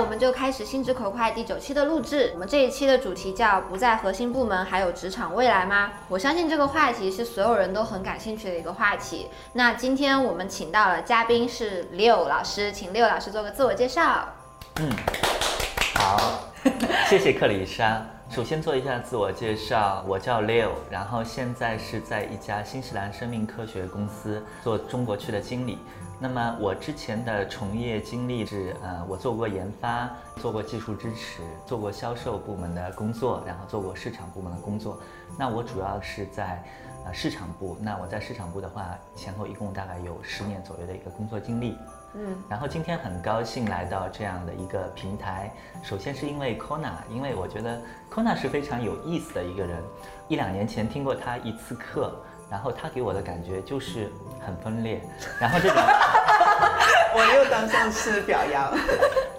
我们就开始心直口快第九期的录制。我们这一期的主题叫“不在核心部门，还有职场未来吗？”我相信这个话题是所有人都很感兴趣的一个话题。那今天我们请到了嘉宾是六老师，请六老师做个自我介绍。嗯，好，谢谢克里莎。首先做一下自我介绍，我叫 Leo，然后现在是在一家新西兰生命科学公司做中国区的经理。那么我之前的从业经历是，呃，我做过研发，做过技术支持，做过销售部门的工作，然后做过市场部门的工作。那我主要是在，呃，市场部。那我在市场部的话，前后一共大概有十年左右的一个工作经历。嗯，然后今天很高兴来到这样的一个平台。首先是因为 Kona，因为我觉得 Kona 是非常有意思的一个人。一两年前听过他一次课。然后他给我的感觉就是很分裂，然后这种，我又当上是表扬，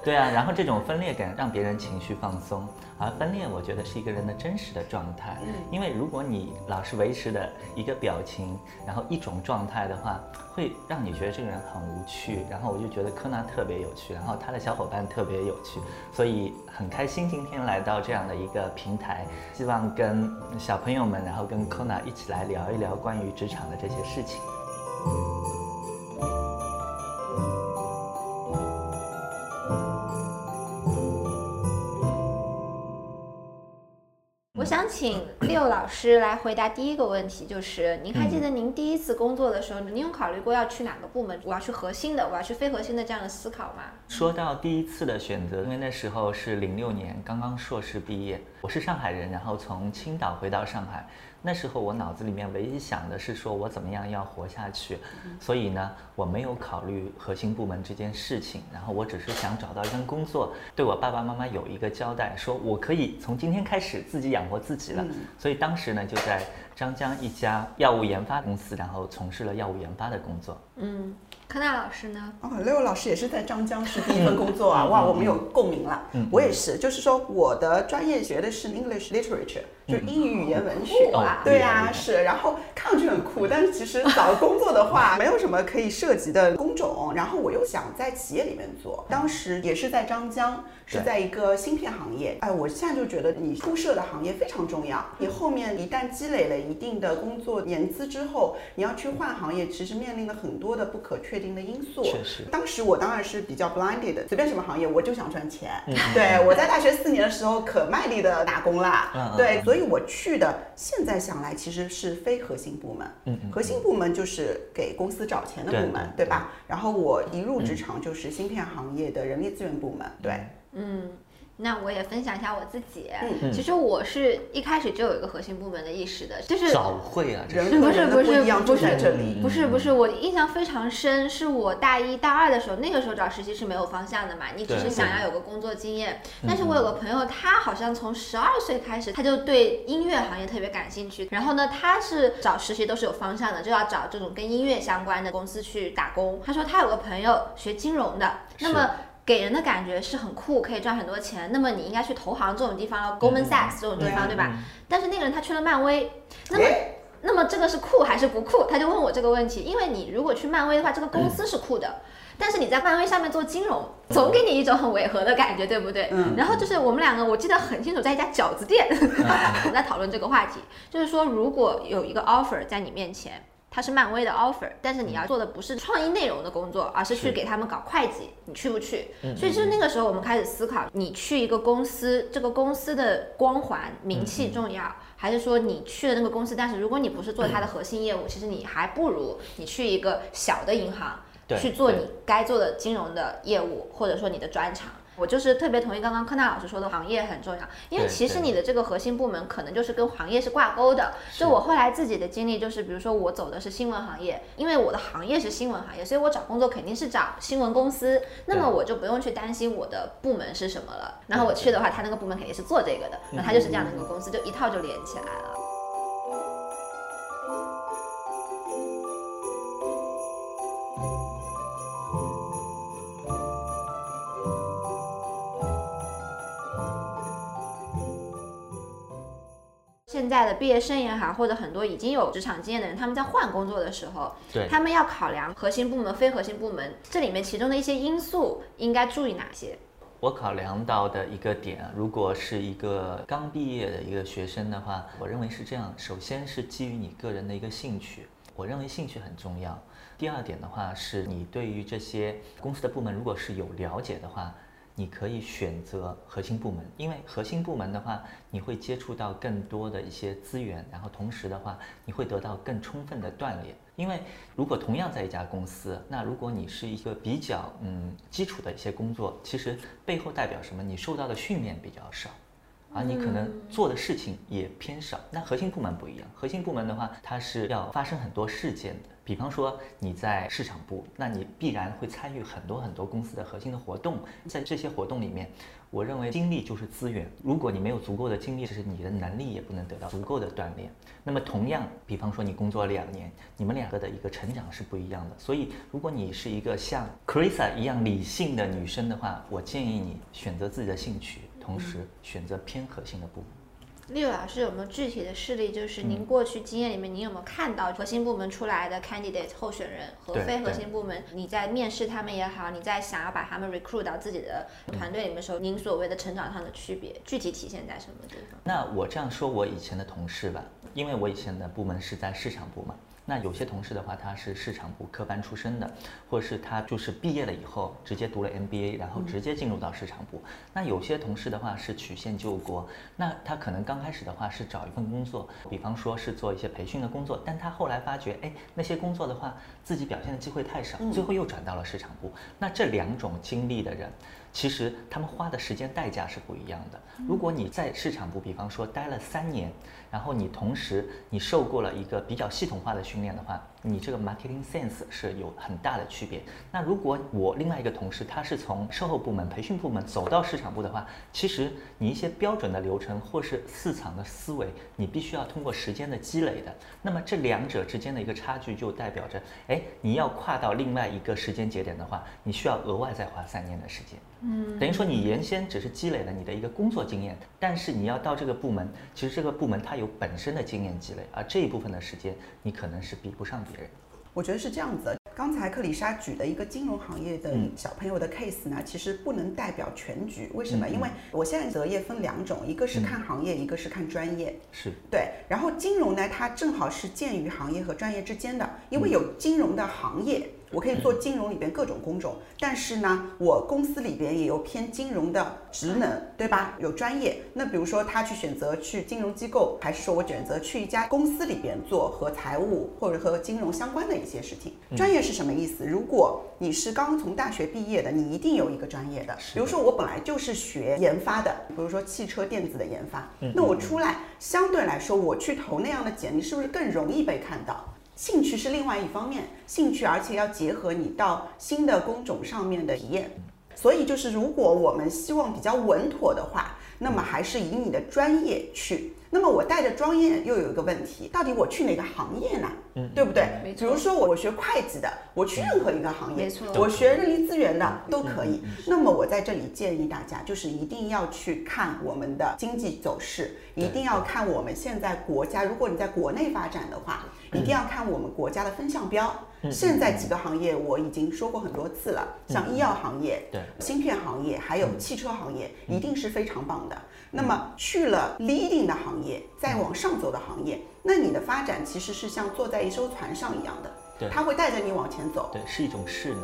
对啊，然后这种分裂感让别人情绪放松，而分裂我觉得是一个人的真实的状态，因为如果你老是维持的一个表情，然后一种状态的话。会让你觉得这个人很无趣，然后我就觉得柯南特别有趣，然后他的小伙伴特别有趣，所以很开心今天来到这样的一个平台，希望跟小朋友们，然后跟柯南一起来聊一聊关于职场的这些事情。请六老师来回答第一个问题，就是您还记得您第一次工作的时候，您有考虑过要去哪个部门？我要去核心的，我要去非核心的这样的思考吗？说到第一次的选择，因为那时候是零六年，刚刚硕士毕业，我是上海人，然后从青岛回到上海。那时候我脑子里面唯一想的是说我怎么样要活下去，所以呢，我没有考虑核心部门这件事情，然后我只是想找到一份工作，对我爸爸妈妈有一个交代，说我可以从今天开始自己养活自己了。所以当时呢，就在张江一家药物研发公司，然后从事了药物研发的工作。嗯。柯娜老师呢？哦，六老师也是在张江是第一份工作啊！哇，我们有共鸣了。我也是，就是说我的专业学的是 English Literature，就是英语语言文学。对啊，是。然后看上去很酷，但是其实找工作的话，没有什么可以涉及的工种。然后我又想在企业里面做，当时也是在张江，是在一个芯片行业。哎，我现在就觉得你铺设的行业非常重要。你后面一旦积累了一定的工作年资之后，你要去换行业，其实面临了很多的不可确。定的因素，确实，当时我当然是比较 blinded 的，随便什么行业我就想赚钱。对我在大学四年的时候可卖力的打工啦，对，所以我去的现在想来其实是非核心部门。嗯核心部门就是给公司找钱的部门，对吧？然后我一入职场就是芯片行业的人力资源部门。对，嗯。那我也分享一下我自己。嗯其实我是一开始就有一个核心部门的意识的，就是早会啊，人不是不是不是这里，不是不是，我印象非常深，是我大一大二的时候，那个时候找实习是没有方向的嘛，你只是想要有个工作经验。但是我有个朋友，他好像从十二岁开始，他就对音乐行业特别感兴趣。然后呢，他是找实习都是有方向的，就要找这种跟音乐相关的公司去打工。他说他有个朋友学金融的，那么。给人的感觉是很酷，可以赚很多钱。那么你应该去投行这种地方，Goldman Sachs 这种地方，对吧？但是那个人他去了漫威，那么那么这个是酷还是不酷？他就问我这个问题。因为你如果去漫威的话，这个公司是酷的，但是你在漫威上面做金融，总给你一种很违和的感觉，对不对？嗯。然后就是我们两个，我记得很清楚，在一家饺子店，我们在讨论这个话题，就是说如果有一个 offer 在你面前。它是漫威的 offer，但是你要做的不是创意内容的工作，而是去给他们搞会计，你去不去？所以就是那个时候，我们开始思考，你去一个公司，这个公司的光环、名气重要，还是说你去了那个公司，但是如果你不是做它的核心业务，其实你还不如你去一个小的银行去做你该做的金融的业务，或者说你的专长。我就是特别同意刚刚柯娜老师说的，行业很重要，因为其实你的这个核心部门可能就是跟行业是挂钩的。就我后来自己的经历，就是比如说我走的是新闻行业，因为我的行业是新闻行业，所以我找工作肯定是找新闻公司，那么我就不用去担心我的部门是什么了。然后我去的话，他那个部门肯定是做这个的，那他就是这样的一个公司，就一套就连起来了。现在的毕业生也好，或者很多已经有职场经验的人，他们在换工作的时候，对，他们要考量核心部门、非核心部门这里面其中的一些因素，应该注意哪些？我考量到的一个点，如果是一个刚毕业的一个学生的话，我认为是这样：首先是基于你个人的一个兴趣，我认为兴趣很重要。第二点的话，是你对于这些公司的部门，如果是有了解的话。你可以选择核心部门，因为核心部门的话，你会接触到更多的一些资源，然后同时的话，你会得到更充分的锻炼。因为如果同样在一家公司，那如果你是一个比较嗯基础的一些工作，其实背后代表什么？你受到的训练比较少。而你可能做的事情也偏少。那核心部门不一样，核心部门的话，它是要发生很多事件的。比方说你在市场部，那你必然会参与很多很多公司的核心的活动。在这些活动里面，我认为精力就是资源。如果你没有足够的精力，其实你的能力也不能得到足够的锻炼。那么同样，比方说你工作两年，你们两个的一个成长是不一样的。所以，如果你是一个像 Chrisa 一样理性的女生的话，我建议你选择自己的兴趣。同时选择偏核心的部门。丽老师有没有具体的事例？就是您过去经验里面，您有没有看到核心部门出来的 candidate 候选人和非核心部门？你在面试他们也好，你在想要把他们 recruit 到自己的团队里面的时候，您所谓的成长上的区别，具体体现在什么地方？那我这样说，我以前的同事吧，因为我以前的部门是在市场部嘛。那有些同事的话，他是市场部科班出身的，或者是他就是毕业了以后直接读了 MBA，然后直接进入到市场部。那有些同事的话是曲线救国，那他可能刚开始的话是找一份工作，比方说是做一些培训的工作，但他后来发觉，哎，那些工作的话自己表现的机会太少，最后又转到了市场部。那这两种经历的人。其实他们花的时间代价是不一样的。如果你在市场部，比方说待了三年，然后你同时你受过了一个比较系统化的训练的话，你这个 marketing sense 是有很大的区别。那如果我另外一个同事他是从售后部门、培训部门走到市场部的话，其实你一些标准的流程或是市场的思维，你必须要通过时间的积累的。那么这两者之间的一个差距，就代表着，哎，你要跨到另外一个时间节点的话，你需要额外再花三年的时间。嗯，等于说你原先只是积累了你的一个工作经验，但是你要到这个部门，其实这个部门它有本身的经验积累，而这一部分的时间你可能是比不上别人。我觉得是这样子。刚才克里莎举的一个金融行业的小朋友的 case 呢，其实不能代表全局。为什么？因为我现在择业分两种，一个是看行业，一个是看专业。是对。然后金融呢，它正好是介于行业和专业之间的，因为有金融的行业。我可以做金融里边各种工种，但是呢，我公司里边也有偏金融的职能，对吧？有专业。那比如说他去选择去金融机构，还是说我选择去一家公司里边做和财务或者和金融相关的一些事情？专业是什么意思？如果你是刚从大学毕业的，你一定有一个专业的。比如说我本来就是学研发的，比如说汽车电子的研发，那我出来相对来说，我去投那样的简历，是不是更容易被看到？兴趣是另外一方面，兴趣而且要结合你到新的工种上面的体验，所以就是如果我们希望比较稳妥的话，那么还是以你的专业去。那么我带着专业又有一个问题，到底我去哪个行业呢？嗯，对不对？比如说我学会计的，我去任何一个行业，没错，我学人力资源的都可以。那么我在这里建议大家，就是一定要去看我们的经济走势，一定要看我们现在国家，如果你在国内发展的话，一定要看我们国家的分项标。现在几个行业我已经说过很多次了，像医药行业、对，芯片行业，还有汽车行业，一定是非常棒的。那么去了 leading 的行业，再往上走的行业，那你的发展其实是像坐在一艘船上一样的，对，它会带着你往前走，对，是一种势能。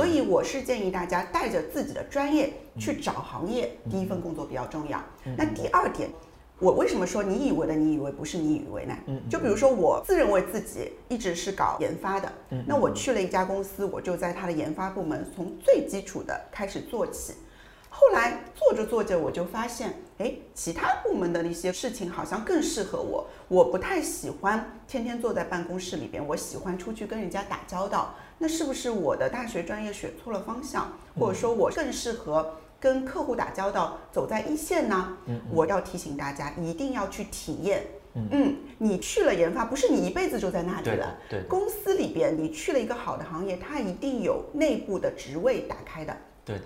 所以我是建议大家带着自己的专业去找行业，第一份工作比较重要。那第二点，我为什么说你以为的你以为不是你以为呢？就比如说我自认为自己一直是搞研发的，那我去了一家公司，我就在他的研发部门从最基础的开始做起。后来做着做着，我就发现，哎，其他部门的一些事情好像更适合我。我不太喜欢天天坐在办公室里边，我喜欢出去跟人家打交道。那是不是我的大学专业选错了方向，或者说我更适合跟客户打交道，走在一线呢？嗯我要提醒大家，一定要去体验嗯，你去了研发，不是你一辈子就在那里了。对对公司里边你去了一个好的行业，它一定有内部的职位打开的。对的，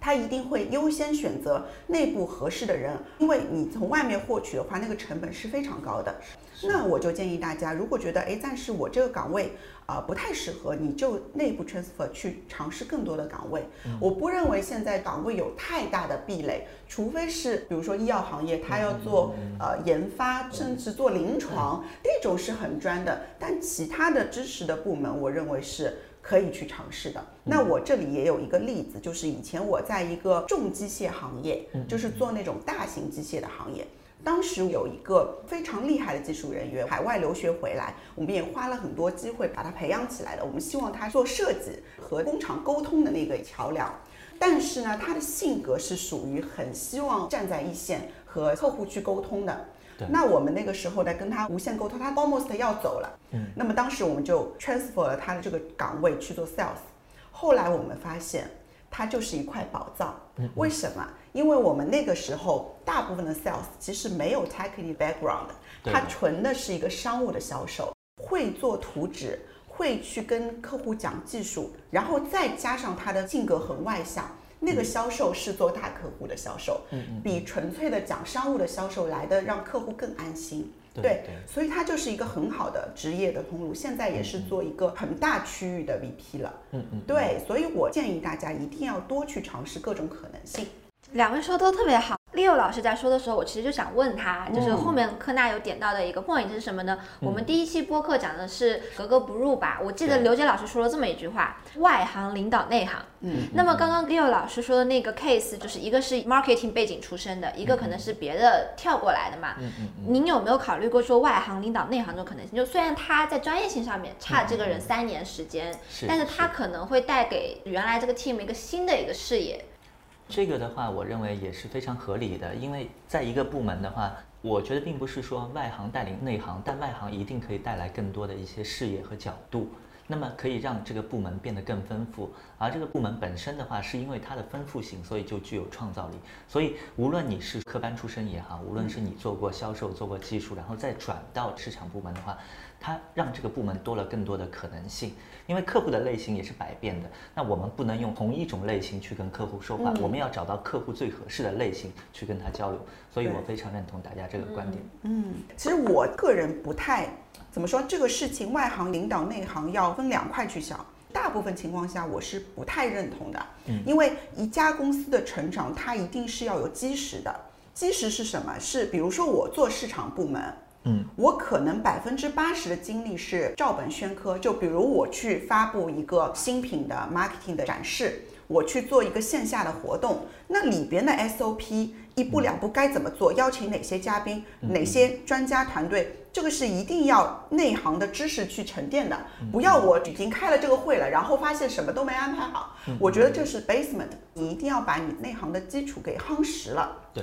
他一定会优先选择内部合适的人，因为你从外面获取的话，那个成本是非常高的。那我就建议大家，如果觉得哎，暂时我这个岗位啊、不太适合，你就内部 transfer 去尝试更多的岗位。我不认为现在岗位有太大的壁垒，除非是比如说医药行业，他要做呃研发，甚至做临床，那种是很专的。但其他的知识的部门，我认为是。可以去尝试的。那我这里也有一个例子，就是以前我在一个重机械行业，就是做那种大型机械的行业。当时有一个非常厉害的技术人员，海外留学回来，我们也花了很多机会把他培养起来的。我们希望他做设计和工厂沟通的那个桥梁。但是呢，他的性格是属于很希望站在一线和客户去沟通的。那我们那个时候在，跟他无限沟通，他 almost 要走了。嗯，那么当时我们就 transfer 了他的这个岗位去做 sales。后来我们发现，它就是一块宝藏。为什么？因为我们那个时候大部分的 sales 其实没有 technical background，对他纯的是一个商务的销售，会做图纸，会去跟客户讲技术，然后再加上他的性格很外向。那个销售是做大客户的销售，比纯粹的讲商务的销售来的让客户更安心。对对对所以它就是一个很好的职业的通路，现在也是做一个很大区域的 VP 了。嗯嗯，对，所以我建议大家一定要多去尝试各种可能性。两位说的都特别好。Leo 老师在说的时候，我其实就想问他，就是后面科纳有点到的一个 point 是什么呢？我们第一期播客讲的是格格不入吧？我记得刘杰老师说了这么一句话：外行领导内行。嗯，那么刚刚 Leo 老师说的那个 case，就是一个是 marketing 背景出身的，一个可能是别的跳过来的嘛。嗯嗯您有没有考虑过说外行领导内行这种可能性？就虽然他在专业性上面差这个人三年时间，是但是他可能会带给原来这个 team 一个新的一个视野。这个的话，我认为也是非常合理的，因为在一个部门的话，我觉得并不是说外行带领内行，但外行一定可以带来更多的一些视野和角度，那么可以让这个部门变得更丰富。而这个部门本身的话，是因为它的丰富性，所以就具有创造力。所以无论你是科班出身也好，无论是你做过销售、做过技术，然后再转到市场部门的话，它让这个部门多了更多的可能性。因为客户的类型也是百变的，那我们不能用同一种类型去跟客户说话，我们要找到客户最合适的类型去跟他交流。所以我非常认同大家这个观点。嗯，其实我个人不太怎么说这个事情，外行领导内行要分两块去想。大部分情况下，我是不太认同的，嗯因为一家公司的成长，它一定是要有基石的。基石是什么？是比如说我做市场部门，嗯，我可能百分之八十的精力是照本宣科，就比如我去发布一个新品的 marketing 的展示，我去做一个线下的活动，那里边的 SOP 一步两步该怎么做，邀请哪些嘉宾，哪些专家团队，这个是一定要内行的知识去沉淀的，不要我已经开了这个会了，然后发现什么都没安排好，我觉得这是 basement，你一定要把你内行的基础给夯实了。对，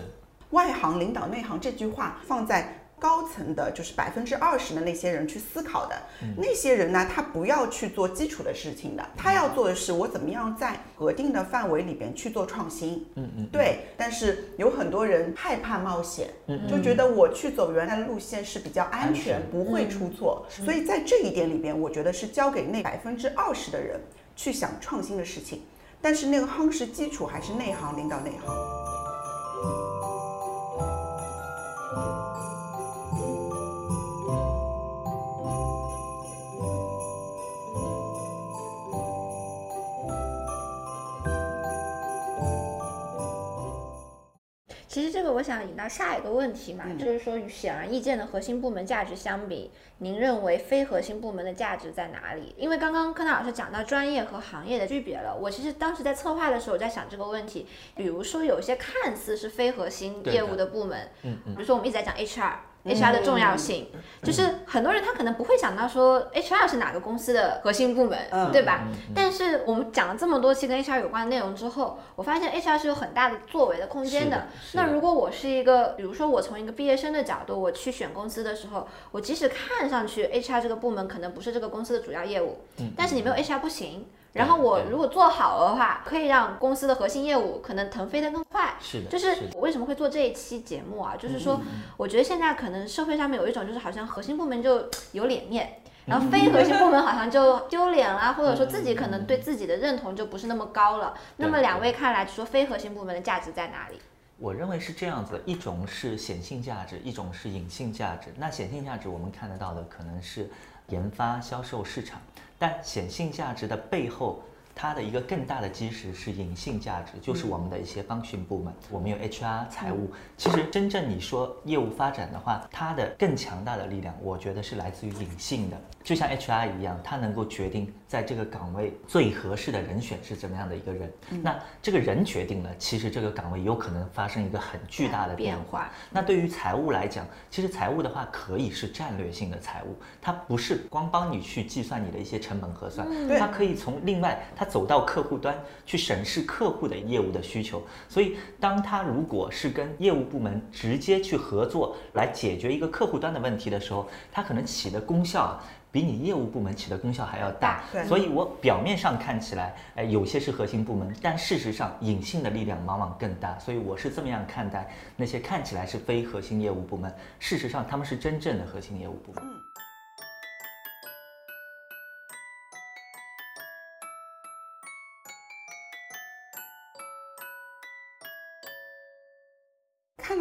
外行领导内行这句话放在高层的，就是百分之二十的那些人去思考的。那些人呢，他不要去做基础的事情的，他要做的是我怎么样在核定的范围里边去做创新。嗯嗯，对，但是有很多人害怕冒险，嗯就觉得我去走原来的路线是比较安全不会出错。所以在这一点里边，我觉得是交给那百分之二十的人去想创新的事情，但是那个夯实基础还是内行领导内行。个我想引到下一个问题嘛，就是说与显而易见的核心部门价值相比，您认为非核心部门的价值在哪里？因为刚刚柯南老师讲到专业和行业的区别了，我其实当时在策划的时候我在想这个问题，比如说有些看似是非核心业务的部门，嗯嗯比如说我们一直在讲 HR。HR 的重要性，就是很多人他可能不会想到说 HR 是哪个公司的核心部门，嗯。对吧？但是我们讲了这么多期跟 HR 有关的内容之后，我发现 HR 是有很大的作为的空间的。那如果我是一个，比如说我从一个毕业生的角度，我去选公司的时候，我即使看上去 HR 这个部门可能不是这个公司的主要业务，但是你没有 HR 不行。然后我如果做好的话，可以让公司的核心业务可能腾飞得更快。是的，就是我为什么会做这一期节目啊？就是说，我觉得现在可能社会上面有一种，就是好像核心部门就有脸面。然后非核心部门好像就丢脸啦，或者说自己可能对自己的认同就不是那么高了。那么两位看来，说非核心部门的价值在哪里？我认为是这样子，一种是显性价值，一种是隐性价值。那显性价值我们看得到的可能是研发、销售、市场，但显性价值的背后。它的一个更大的基石是隐性价值，就是我们的一些帮训部门，我们有 HR 财务。其实真正你说业务发展的话，它的更强大的力量，我觉得是来自于隐性的。就像 HR 一样，它能够决定在这个岗位最合适的人选是怎么样的一个人。那这个人决定了，其实这个岗位有可能发生一个很巨大的变化。那对于财务来讲，其实财务的话可以是战略性的财务，它不是光帮你去计算你的一些成本核算，它可以从另外它。走到客户端去审视客户的业务的需求，所以当他如果是跟业务部门直接去合作来解决一个客户端的问题的时候，他可能起的功效啊比你业务部门起的功效还要大。所以我表面上看起来，哎，有些是核心部门，但事实上隐性的力量往往更大。所以我是这么样看待那些看起来是非核心业务部门，事实上他们是真正的核心业务部门。看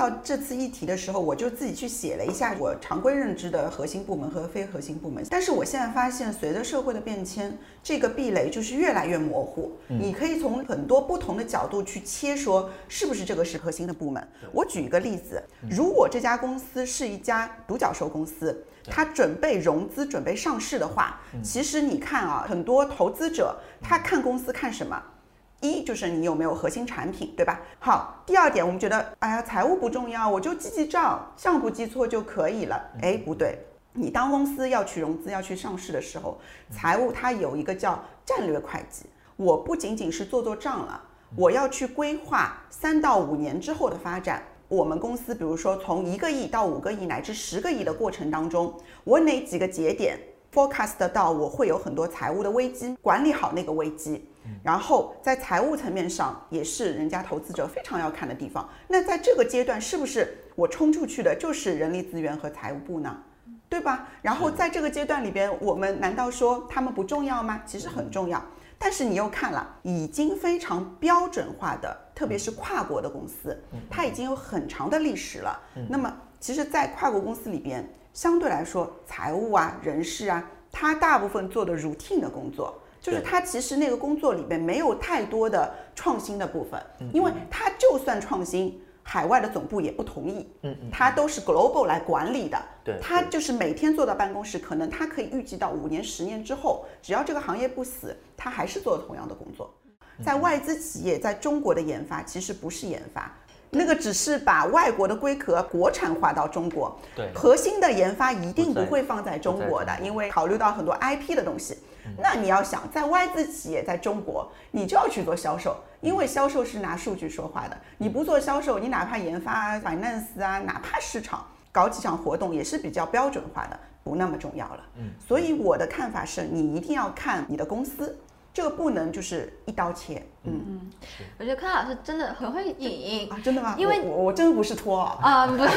到这次议题的时候，我就自己去写了一下我常规认知的核心部门和非核心部门。但是我现在发现，随着社会的变迁，这个壁垒就是越来越模糊。你可以从很多不同的角度去切，说是不是这个是核心的部门。我举一个例子，如果这家公司是一家独角兽公司，它准备融资、准备上市的话，其实你看啊，很多投资者他看公司看什么？一就是你有没有核心产品，对吧？好，第二点，我们觉得，哎呀，财务不重要，我就记记账，账不记错就可以了。哎，不对，你当公司要去融资、要去上市的时候，财务它有一个叫战略会计，我不仅仅是做做账了，我要去规划三到五年之后的发展。我们公司，比如说从一个亿到五个亿乃至十个亿的过程当中，我哪几个节点 forecast 到我会有很多财务的危机，管理好那个危机。然后在财务层面上，也是人家投资者非常要看的地方。那在这个阶段，是不是我冲出去的就是人力资源和财务部呢？对吧？然后在这个阶段里边，我们难道说他们不重要吗？其实很重要。但是你又看了，已经非常标准化的，特别是跨国的公司，它已经有很长的历史了。那么，其实，在跨国公司里边，相对来说，财务啊、人事啊，它大部分做的 routine 的工作。就是他其实那个工作里边没有太多的创新的部分，因为他就算创新，海外的总部也不同意，嗯嗯，他都是 global 来管理的，对，他就是每天坐到办公室，可能他可以预计到五年、十年之后，只要这个行业不死，他还是做同样的工作。在外资企业，在中国的研发其实不是研发，那个只是把外国的龟壳国产化到中国，对，核心的研发一定不会放在中国的，因为考虑到很多 IP 的东西。那你要想在外资企业在中国，你就要去做销售，因为销售是拿数据说话的。你不做销售，你哪怕研发、finance 啊，哪怕市场搞几场活动，也是比较标准化的，不那么重要了。嗯，所以我的看法是，你一定要看你的公司。这个不能就是一刀切，嗯嗯，我觉得柯老师真的很会引啊，真的吗？因为我我真的不是托啊，不是，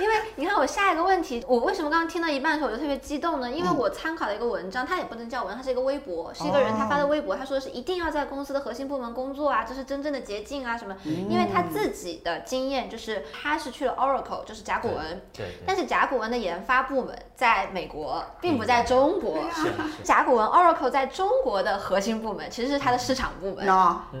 因为你看我下一个问题，我为什么刚刚听到一半的时候我就特别激动呢？因为我参考了一个文章，它也不能叫文，它是一个微博，是一个人他发的微博，他说是一定要在公司的核心部门工作啊，这是真正的捷径啊什么？因为他自己的经验就是他是去了 Oracle，就是甲骨文，对，但是甲骨文的研发部门在美国，并不在中国，甲骨文 Oracle 在。中国的核心部门其实是它的市场部门，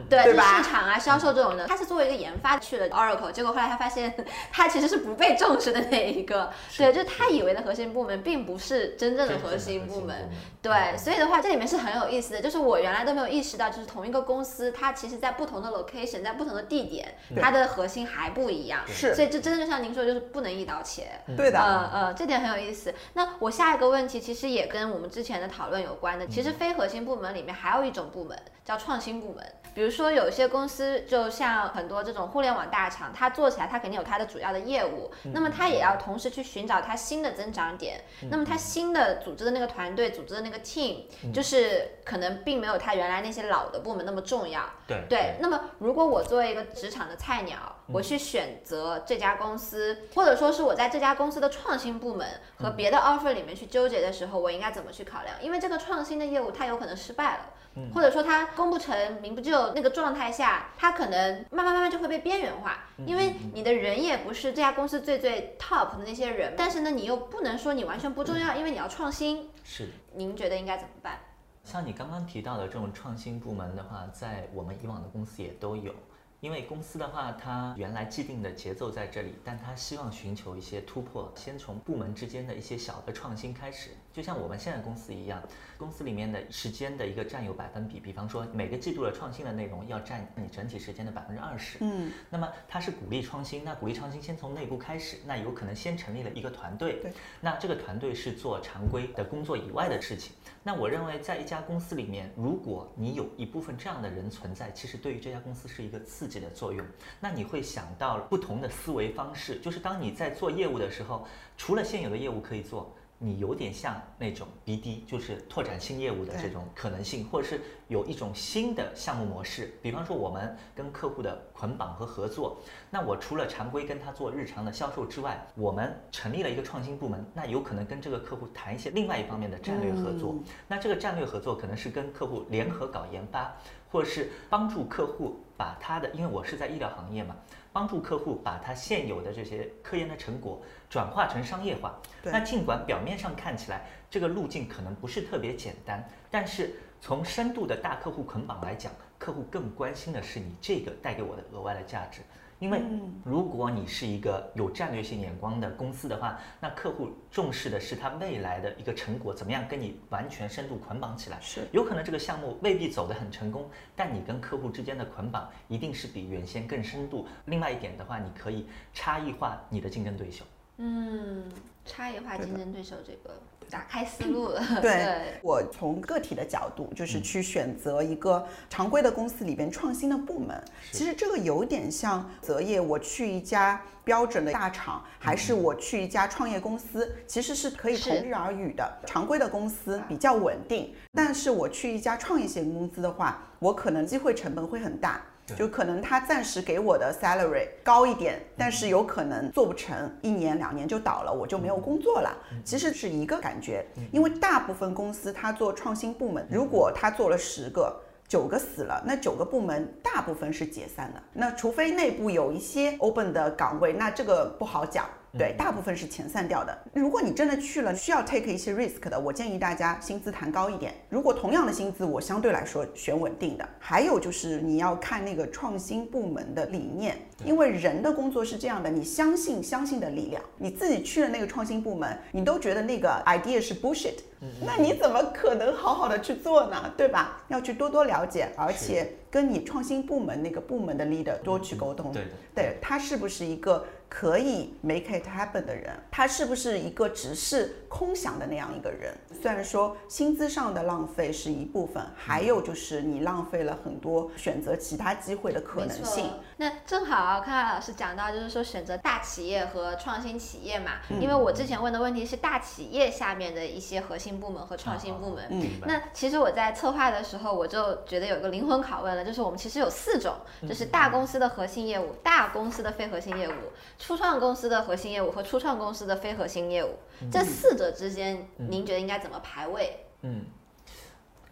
对，是市场啊、销售这种的。他是作为一个研发去了 Oracle，结果后来他发现 他其实是不被重视的那一个。对，就是他以为的核心部门，并不是真正的核心部门。对，所以的话，这里面是很有意思的，就是我原来都没有意识到，就是同一个公司，它其实在不同的 location，在不同的地点，它的核心还不一样。是，所以这真的就像您说，就是不能一刀切。对的，呃呃，这点很有意思。那我下一个问题其实也跟我们之前的讨论有关的，其实非核核心部门里面还有一种部门叫创新部门。比如说有些公司，就像很多这种互联网大厂，它做起来它肯定有它的主要的业务，那么它也要同时去寻找它新的增长点。那么它新的组织的那个团队、组织的那个 team，就是可能并没有它原来那些老的部门那么重要。对对。那么如果我作为一个职场的菜鸟，我去选择这家公司，或者说是我在这家公司的创新部门和别的 offer 里面去纠结的时候，我应该怎么去考量？因为这个创新的业务它有可能失败了。或者说它功不成名不就那个状态下，它可能慢慢慢慢就会被边缘化，因为你的人也不是这家公司最最 top 的那些人，但是呢，你又不能说你完全不重要，因为你要创新。是。您觉得应该怎么办？像你刚刚提到的这种创新部门的话，在我们以往的公司也都有。因为公司的话，它原来既定的节奏在这里，但它希望寻求一些突破，先从部门之间的一些小的创新开始。就像我们现在公司一样，公司里面的时间的一个占有百分比，比方说每个季度的创新的内容要占你整体时间的百分之二十。嗯，那么它是鼓励创新，那鼓励创新先从内部开始，那有可能先成立了一个团队。对，那这个团队是做常规的工作以外的事情。那我认为，在一家公司里面，如果你有一部分这样的人存在，其实对于这家公司是一个刺激的作用。那你会想到不同的思维方式，就是当你在做业务的时候，除了现有的业务可以做。你有点像那种 BD，就是拓展新业务的这种可能性，或者是有一种新的项目模式。比方说，我们跟客户的捆绑和合作，那我除了常规跟他做日常的销售之外，我们成立了一个创新部门，那有可能跟这个客户谈一些另外一方面的战略合作。那这个战略合作可能是跟客户联合搞研发，或者是帮助客户把他的，因为我是在医疗行业嘛。帮助客户把他现有的这些科研的成果转化成商业化。那尽管表面上看起来这个路径可能不是特别简单，但是从深度的大客户捆绑来讲，客户更关心的是你这个带给我的额外的价值。因为如果你是一个有战略性眼光的公司的话，那客户重视的是他未来的一个成果怎么样跟你完全深度捆绑起来。是有可能这个项目未必走得很成功，但你跟客户之间的捆绑一定是比原先更深度。另外一点的话，你可以差异化你的竞争对手。嗯，差异化竞争对手这个。打开思路了。对我从个体的角度，就是去选择一个常规的公司里边创新的部门。其实这个有点像择业，我去一家标准的大厂，还是我去一家创业公司，其实是可以同日而语的。常规的公司比较稳定，但是我去一家创业型公司的话，我可能机会成本会很大。就可能他暂时给我的 salary 高一点，但是有可能做不成，一年两年就倒了，我就没有工作了。其实是一个感觉，因为大部分公司他做创新部门，如果他做了十个，九个死了，那九个部门大部分是解散的。那除非内部有一些 open 的岗位，那这个不好讲。对，大部分是遣散掉的。如果你真的去了，需要 take 一些 risk 的，我建议大家薪资谈高一点。如果同样的薪资，我相对来说选稳定的。还有就是你要看那个创新部门的理念，因为人的工作是这样的，你相信相信的力量。你自己去了那个创新部门，你都觉得那个 idea 是 bullshit，那你怎么可能好好的去做呢？对吧？要去多多了解，而且跟你创新部门那个部门的 leader 多去沟通。对的，对他是不是一个？可以 make it happen 的人，他是不是一个只是空想的那样一个人？虽然说薪资上的浪费是一部分，还有就是你浪费了很多选择其他机会的可能性。那正好康康老师讲到，就是说选择大企业和创新企业嘛。因为我之前问的问题是大企业下面的一些核心部门和创新部门。嗯。那其实我在策划的时候，我就觉得有个灵魂拷问了，就是我们其实有四种，就是大公司的核心业务、大公司的非核心业务。初创公司的核心业务和初创公司的非核心业务，这四者之间，您觉得应该怎么排位？嗯，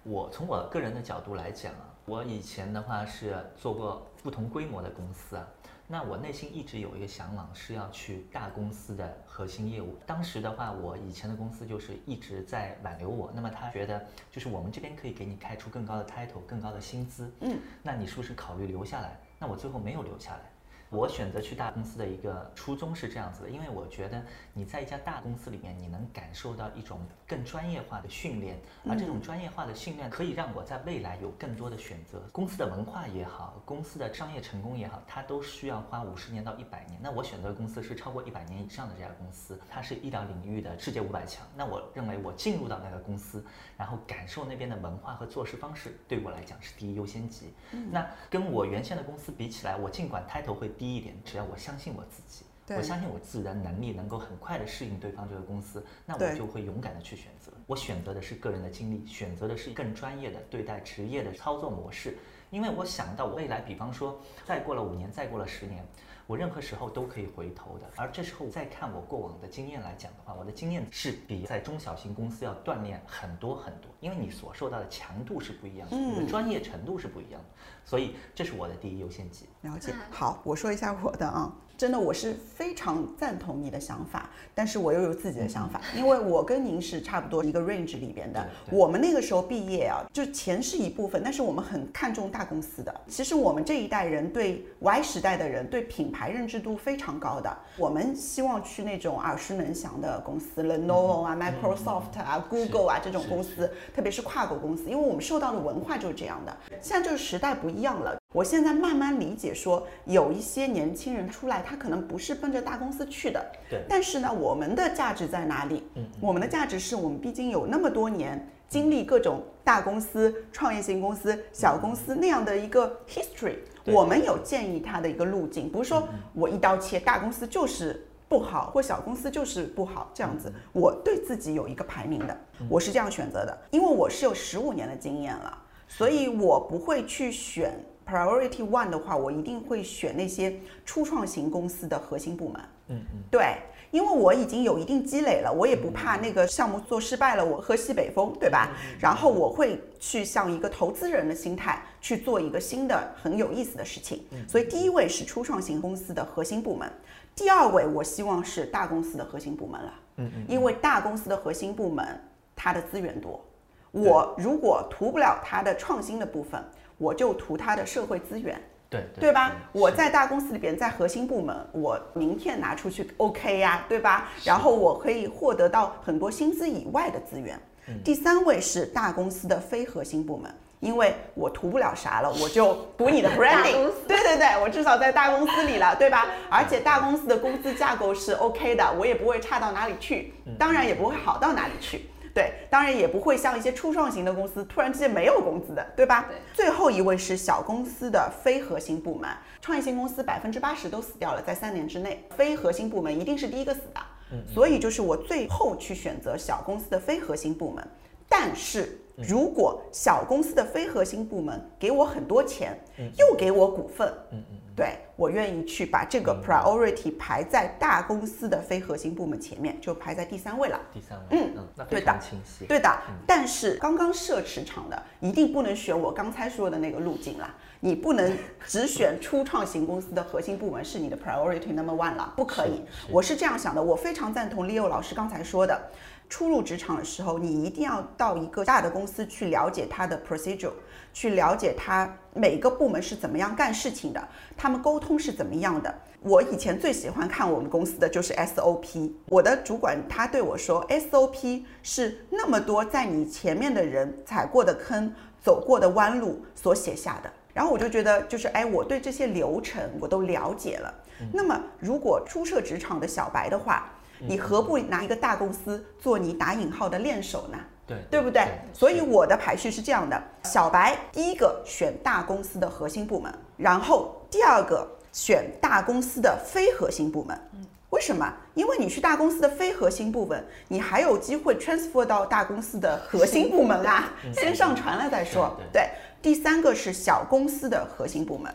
我从我个人的角度来讲啊，我以前的话是做过不同规模的公司啊，那我内心一直有一个向往是要去大公司的核心业务。当时的话，我以前的公司就是一直在挽留我，那么他觉得就是我们这边可以给你开出更高的 title、更高的薪资，嗯，那你是不是考虑留下来？那我最后没有留下来。我选择去大公司的一个初衷是这样子的，因为我觉得你在一家大公司里面，你能感受到一种更专业化的训练，而这种专业化的训练可以让我在未来有更多的选择。公司的文化也好，公司的商业成功也好，它都需要花五十年到一百年。那我选择的公司是超过一百年以上的这家公司，它是医疗领域的世界五百强。那我认为我进入到那个公司，然后感受那边的文化和做事方式，对我来讲是第一优先级。那跟我原先的公司比起来，我尽管 title 会低一点，只要我相信我自己，我相信我自己的能力能够很快的适应对方这个公司，那我就会勇敢的去选择。我选择的是个人的经历，选择的是更专业的对待职业的操作模式，因为我想到我未来，比方说再过了五年，再过了十年。我任何时候都可以回头的，而这时候再看我过往的经验来讲的话，我的经验是比在中小型公司要锻炼很多很多，因为你所受到的强度是不一样的，你的专业程度是不一样的，所以这是我的第一优先级。了解，好，我说一下我的啊。真的，我是非常赞同你的想法，但是我又有自己的想法，因为我跟您是差不多一个 range 里边的。我们那个时候毕业啊，就钱是一部分，但是我们很看重大公司的。其实我们这一代人对 Y 时代的人对品牌认知度非常高的，我们希望去那种耳熟能详的公司，Lenovo 啊、Microsoft 啊、Google 啊这种公司，特别是跨国公司，因为我们受到的文化就是这样的。现在就是时代不一样了。我现在慢慢理解，说有一些年轻人出来，他可能不是奔着大公司去的。对。但是呢，我们的价值在哪里？嗯。我们的价值是我们毕竟有那么多年经历各种大公司、创业型公司、小公司那样的一个 history，我们有建议他的一个路径，不是说我一刀切，大公司就是不好，或小公司就是不好这样子。我对自己有一个排名的，我是这样选择的，因为我是有十五年的经验了，所以我不会去选。Priority one 的话，我一定会选那些初创型公司的核心部门。嗯嗯，对，因为我已经有一定积累了，我也不怕那个项目做失败了，我喝西北风，对吧？然后我会去像一个投资人的心态去做一个新的很有意思的事情。所以第一位是初创型公司的核心部门，第二位我希望是大公司的核心部门了。嗯嗯，因为大公司的核心部门它的资源多，我如果图不了它的创新的部分。我就图他的社会资源，对对吧？我在大公司里边，在核心部门，我名片拿出去 OK 呀，对吧？然后我可以获得到很多薪资以外的资源。第三位是大公司的非核心部门，因为我图不了啥了，我就补你的 branding。对对对，我至少在大公司里了，对吧？而且大公司的工资架构是 OK 的，我也不会差到哪里去，当然也不会好到哪里去。对，当然也不会像一些初创型的公司突然之间没有工资的，对吧？对。最后一位是小公司的非核心部门，创业型公司百分之八十都死掉了，在三年之内，非核心部门一定是第一个死的。嗯。所以就是我最后去选择小公司的非核心部门，但是如果小公司的非核心部门给我很多钱，又给我股份，嗯嗯。对我愿意去把这个 priority 排在大公司的非核心部门前面，就排在第三位了。第三位，嗯嗯，那非常清晰。对的，但是刚刚设职场的一定不能选我刚才说的那个路径了。你不能只选初创型公司的核心部门是你的 priority number one 了，不可以。我是这样想的，我非常赞同 Leo 老师刚才说的。初入职场的时候，你一定要到一个大的公司去了解它的 procedure，去了解它每个部门是怎么样干事情的，他们沟通是怎么样的。我以前最喜欢看我们公司的就是 SOP，我的主管他对我说，SOP 是那么多在你前面的人踩过的坑、走过的弯路所写下的。然后我就觉得，就是哎，我对这些流程我都了解了。那么如果初涉职场的小白的话，你何不拿一个大公司做你打引号的练手呢？对，对不对？所以我的排序是这样的：小白第一个选大公司的核心部门，然后第二个选大公司的非核心部门。嗯，为什么？因为你去大公司的非核心部门，你还有机会 transfer 到大公司的核心部门啊，先上传了再说。对，第三个是小公司的核心部门，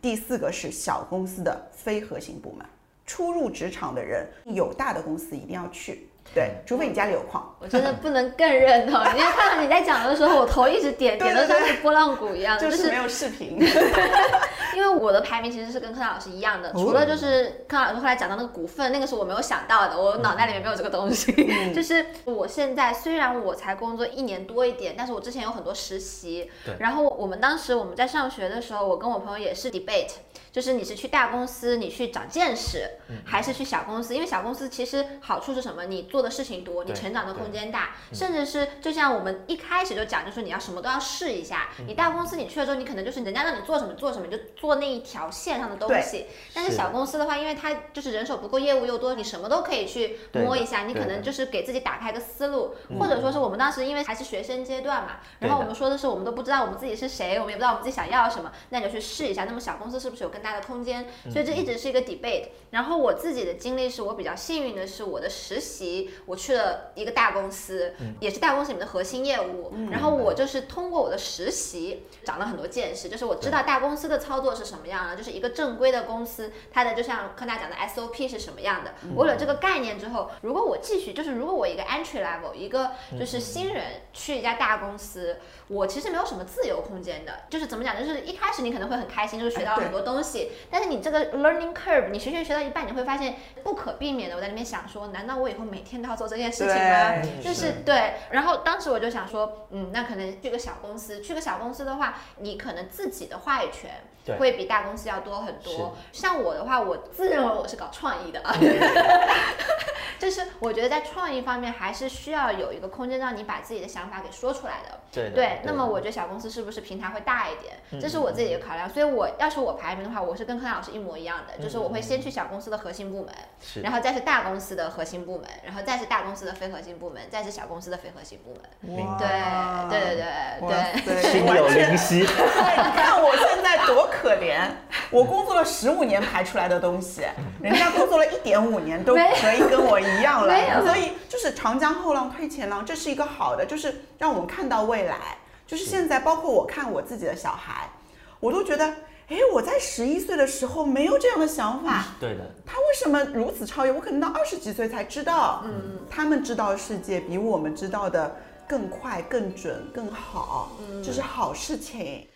第四个是小公司的非核心部门。初入职场的人，有大的公司一定要去，对，除非你家里有矿。我真的不能更认同，因为看到你在讲的时候，我头一直点，点的像是波浪鼓一样，就是没有视频。因为我的排名其实是跟柯老师一样的，除了就是柯老师后来讲到那个股份，那个是我没有想到的，我脑袋里面没有这个东西。就是我现在虽然我才工作一年多一点，但是我之前有很多实习。对。然后我们当时我们在上学的时候，我跟我朋友也是 debate。就是你是去大公司，你去长见识，还是去小公司？因为小公司其实好处是什么？你做的事情多，你成长的空间大，甚至是就像我们一开始就讲，就是你要什么都要试一下。你大公司你去了之后，你可能就是人家让你做什么做什么，你就做那一条线上的东西。但是小公司的话，因为它就是人手不够，业务又多，你什么都可以去摸一下。你可能就是给自己打开个思路，或者说是我们当时因为还是学生阶段嘛，然后我们说的是我们都不知道我们自己是谁，我们也不知道我们自己想要什么，那你就去试一下。那么小公司是不是有更大的空间？所以这一直是一个 debate。然后我自己的经历是我比较幸运的是，我的实习我去了一个大公司，也是大公司里面的核心业务。然后我就是通过我的实习长了很多见识，就是我知道大公司的操作是什么样的，就是一个正规的公司，它的就像科大讲的 SOP 是什么样的。我有了这个概念之后，如果我继续，就是如果我一个 entry level，一个就是新人去一家大公司，我其实没有什么自由空间的。就是怎么讲，就是一开始你可能会很开心，就是学到了很多东西，但是你这个 learning curve，你学学学到一半，你会发现不可避免的。我在那边想说，难道我以后每天做这件事情吗？就是对。然后当时我就想说，嗯，那可能去个小公司，去个小公司的话，你可能自己的话语权会比大公司要多很多。像我的话，我自认为我是搞创意的啊，就是我觉得在创意方面还是需要有一个空间让你把自己的想法给说出来的。对对。那么我觉得小公司是不是平台会大一点？这是我自己的考量。所以我要是我排名的话，我是跟柯南老师一模一样的，就是我会先去小公司的核心部门，然后再是大公司的核心部门，然后再是大公司的非核心部门，再是小公司的非核心部门。对对对对对，心有灵犀。你看我现在多可怜，我工作了十五年排出来的东西，人家工作了一点五年都可以跟我一样了。所以就是长江后浪推前浪，这是一个好的，就是让我们看到未来。就是现在，包括我看我自己的小孩，我都觉得。哎，我在十一岁的时候没有这样的想法。对的。他为什么如此超越？我可能到二十几岁才知道。嗯。他们知道世界比我们知道的更快、更准、更好。嗯。这是好事情。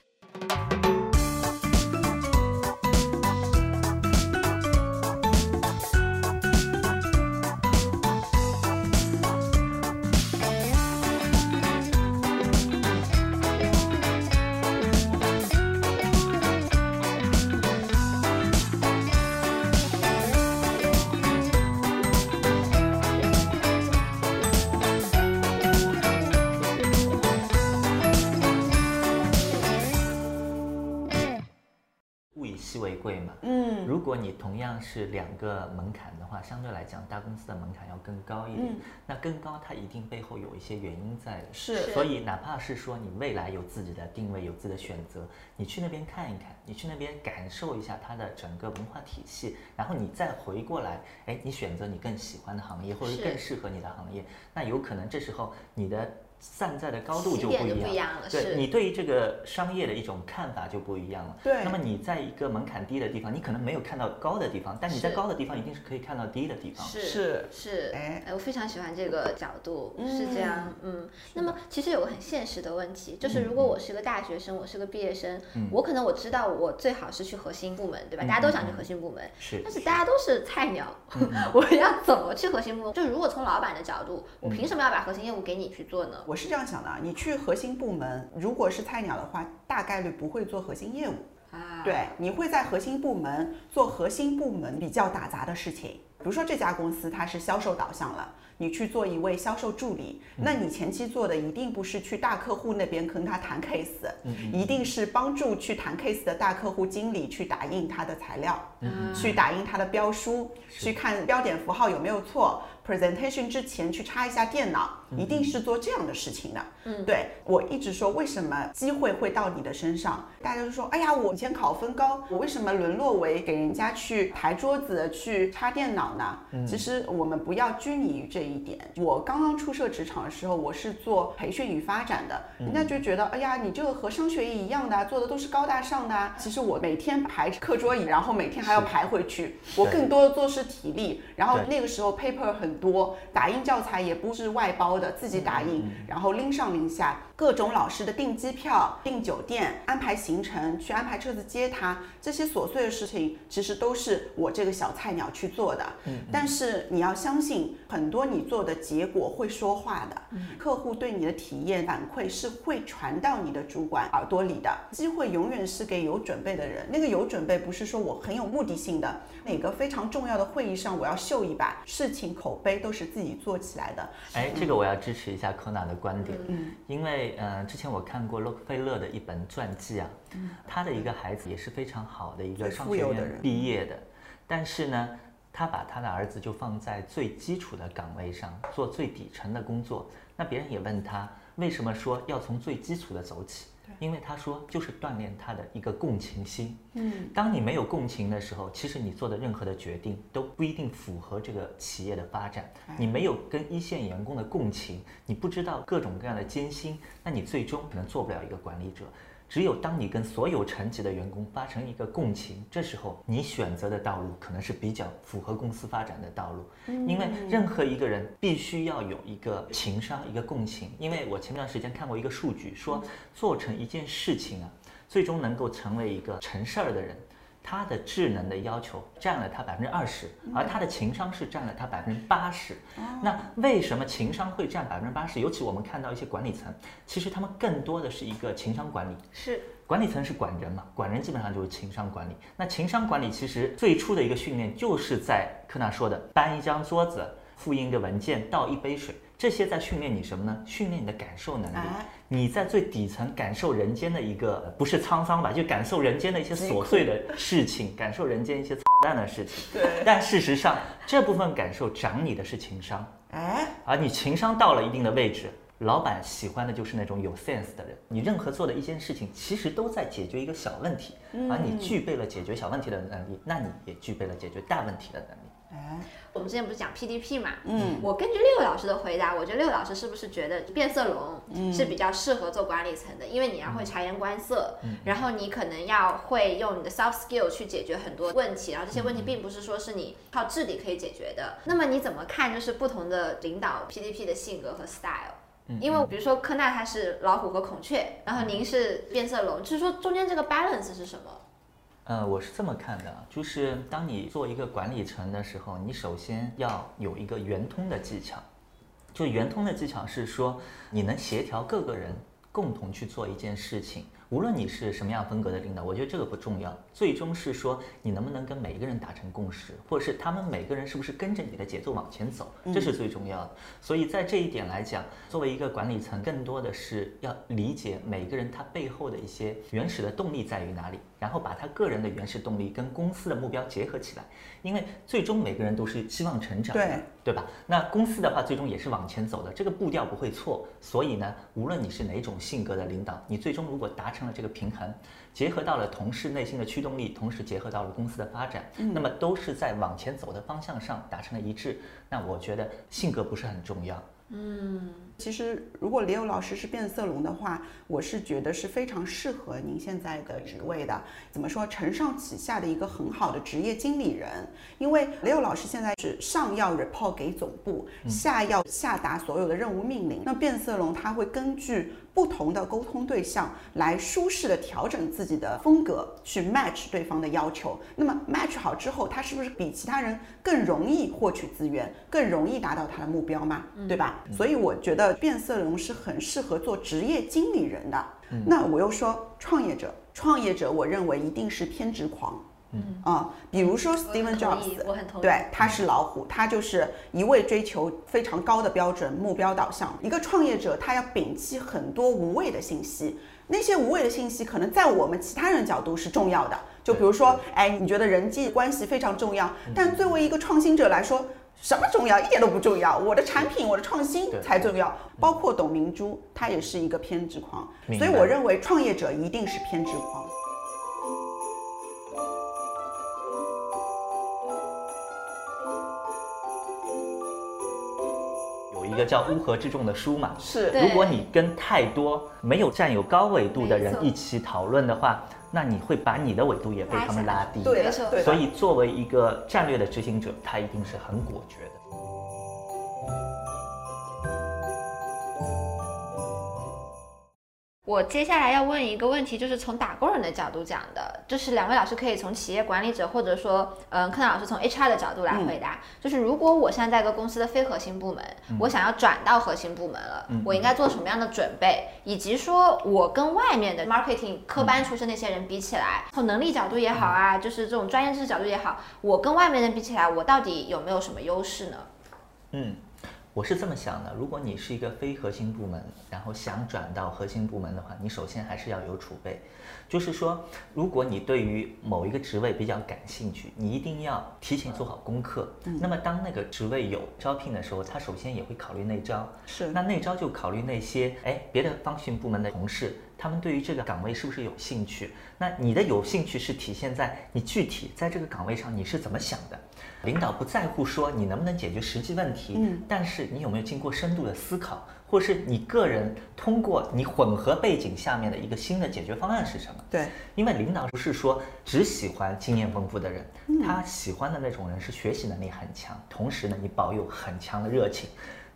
果你同样是两个门槛的话，相对来讲，大公司的门槛要更高一点。那更高，它一定背后有一些原因在的。是。所以哪怕是说你未来有自己的定位，有自己的选择，你去那边看一看，你去那边感受一下它的整个文化体系，然后你再回过来，哎，你选择你更喜欢的行业或者更适合你的行业，那有可能这时候你的。散在的高度就不一样了，对你对于这个商业的一种看法就不一样了。对，那么你在一个门槛低的地方，你可能没有看到高的地方，但你在高的地方一定是可以看到低的地方。是是，哎，我非常喜欢这个角度，是这样，嗯。那么其实有个很现实的问题，就是如果我是个大学生，我是个毕业生，我可能我知道我最好是去核心部门，对吧？大家都想去核心部门，是，但是大家都是菜鸟，我要怎么去核心部门？就如果从老板的角度，我凭什么要把核心业务给你去做呢？我是这样想的，你。去核心部门，如果是菜鸟的话，大概率不会做核心业务。啊，对，你会在核心部门做核心部门比较打杂的事情。比如说这家公司它是销售导向了。你去做一位销售助理，那你前期做的一定不是去大客户那边跟他谈 case，一定是帮助去谈 case 的大客户经理去打印他的材料，去打印他的标书，去看标点符号有没有错，presentation 之前去插一下电脑，一定是做这样的事情的。嗯，对我一直说为什么机会会到你的身上，大家都说，哎呀，我以前考分高，我为什么沦落为给人家去抬桌子、去插电脑呢？其实我们不要拘泥于这。一点，我刚刚出社职场的时候，我是做培训与发展的，人家就觉得，哎呀，你这个和商学院一样的，做的都是高大上的。其实我每天排课桌椅，然后每天还要排回去，我更多的做是体力。然后那个时候 paper 很很多，打印教材也不是外包的，自己打印，然后拎上拎下。各种老师的订机票、订酒店、安排行程、去安排车子接他，这些琐碎的事情，其实都是我这个小菜鸟去做的。嗯，但是你要相信，很多你做的结果会说话的。嗯，客户对你的体验反馈是会传到你的主管耳朵里的。机会永远是给有准备的人。那个有准备不是说我很有目的性的，哪个非常重要的会议上我要秀一把，事情口碑都是自己做起来的。哎，这个我要支持一下科纳的观点。嗯，因为。呃，之前我看过洛克菲勒的一本传记啊，他的一个孩子也是非常好的一个商学院毕业的，但是呢，他把他的儿子就放在最基础的岗位上做最底层的工作。那别人也问他，为什么说要从最基础的走起？因为他说就是锻炼他的一个共情心。嗯，当你没有共情的时候，其实你做的任何的决定都不一定符合这个企业的发展。你没有跟一线员工的共情，你不知道各种各样的艰辛，那你最终可能做不了一个管理者。只有当你跟所有层级的员工发生一个共情，这时候你选择的道路可能是比较符合公司发展的道路。因为任何一个人必须要有一个情商，一个共情。因为我前段时间看过一个数据，说做成一件事情啊，最终能够成为一个成事儿的人。他的智能的要求占了他百分之二十，而他的情商是占了他百分之八十。那为什么情商会占百分之八十？尤其我们看到一些管理层，其实他们更多的是一个情商管理。是管理层是管人嘛？管人基本上就是情商管理。那情商管理其实最初的一个训练就是在科纳说的搬一张桌子、复印一个文件、倒一杯水。这些在训练你什么呢？训练你的感受能力。你在最底层感受人间的一个不是沧桑吧，就感受人间的一些琐碎的事情，感受人间一些操蛋的事情。对。但事实上，这部分感受长你的是情商。哎。而你情商到了一定的位置，老板喜欢的就是那种有 sense 的人。你任何做的一件事情，其实都在解决一个小问题，而你具备了解决小问题的能力，那你也具备了解决大问题的能力。哎，我们之前不是讲 PDP 嘛？嗯，我根据六老师的回答，我觉得六老师是不是觉得变色龙是比较适合做管理层的？因为你要会察言观色，然后你可能要会用你的 soft skill 去解决很多问题，然后这些问题并不是说是你靠智力可以解决的。那么你怎么看？就是不同的领导 PDP 的性格和 style？因为比如说科纳他是老虎和孔雀，然后您是变色龙，就是说中间这个 balance 是什么？呃，我是这么看的，就是当你做一个管理层的时候，你首先要有一个圆通的技巧。就圆通的技巧是说，你能协调各个人共同去做一件事情。无论你是什么样风格的领导，我觉得这个不重要，最终是说你能不能跟每一个人达成共识，或者是他们每个人是不是跟着你的节奏往前走，这是最重要的。所以在这一点来讲，作为一个管理层，更多的是要理解每个人他背后的一些原始的动力在于哪里，然后把他个人的原始动力跟公司的目标结合起来，因为最终每个人都是希望成长，对对吧？那公司的话，最终也是往前走的，这个步调不会错。所以呢，无论你是哪种性格的领导，你最终如果达成了这个平衡，结合到了同事内心的驱动力，同时结合到了公司的发展，那么都是在往前走的方向上达成了一致。那我觉得性格不是很重要。嗯，其实如果李友老师是变色龙的话，我是觉得是非常适合您现在的职位的。怎么说，承上启下的一个很好的职业经理人。因为李友老师现在是上要 report 给总部，下要下达所有的任务命令。那变色龙他会根据。不同的沟通对象来舒适的调整自己的风格，去 match 对方的要求。那么 match 好之后，他是不是比其他人更容易获取资源，更容易达到他的目标嘛？对吧？所以我觉得变色龙是很适合做职业经理人的。那我又说创业者，创业者我认为一定是偏执狂。嗯啊，比如说 Steven Jobs，对，他是老虎，他就是一味追求非常高的标准，目标导向。一个创业者，他要摒弃很多无谓的信息，那些无谓的信息可能在我们其他人角度是重要的。就比如说，哎，你觉得人际关系非常重要，但作为一个创新者来说，什么重要？一点都不重要。我的产品，我的创新才重要。包括董明珠，她也是一个偏执狂，所以我认为创业者一定是偏执狂。有一个叫乌合之众的书嘛，是。如果你跟太多没有占有高维度的人一起讨论的话，那你会把你的纬度也被他们拉低。对，所以作为一个战略的执行者，他一定是很果决的。我接下来要问一个问题，就是从打工人的角度讲的，就是两位老师可以从企业管理者，或者说，嗯，柯南老师从 HR 的角度来回答。就是如果我现在在一个公司的非核心部门，我想要转到核心部门了，我应该做什么样的准备？以及说我跟外面的 marketing 科班出身那些人比起来，从能力角度也好啊，就是这种专业知识角度也好，我跟外面人比起来，我到底有没有什么优势呢？嗯。我是这么想的，如果你是一个非核心部门，然后想转到核心部门的话，你首先还是要有储备。就是说，如果你对于某一个职位比较感兴趣，你一定要提前做好功课。那么当那个职位有招聘的时候，他首先也会考虑内招。是。那内招就考虑那些哎别的方训部门的同事，他们对于这个岗位是不是有兴趣？那你的有兴趣是体现在你具体在这个岗位上你是怎么想的？领导不在乎说你能不能解决实际问题，嗯，但是你有没有经过深度的思考，或是你个人通过你混合背景下面的一个新的解决方案是什么？对，因为领导不是说只喜欢经验丰富的人，他喜欢的那种人是学习能力很强，同时呢，你保有很强的热情。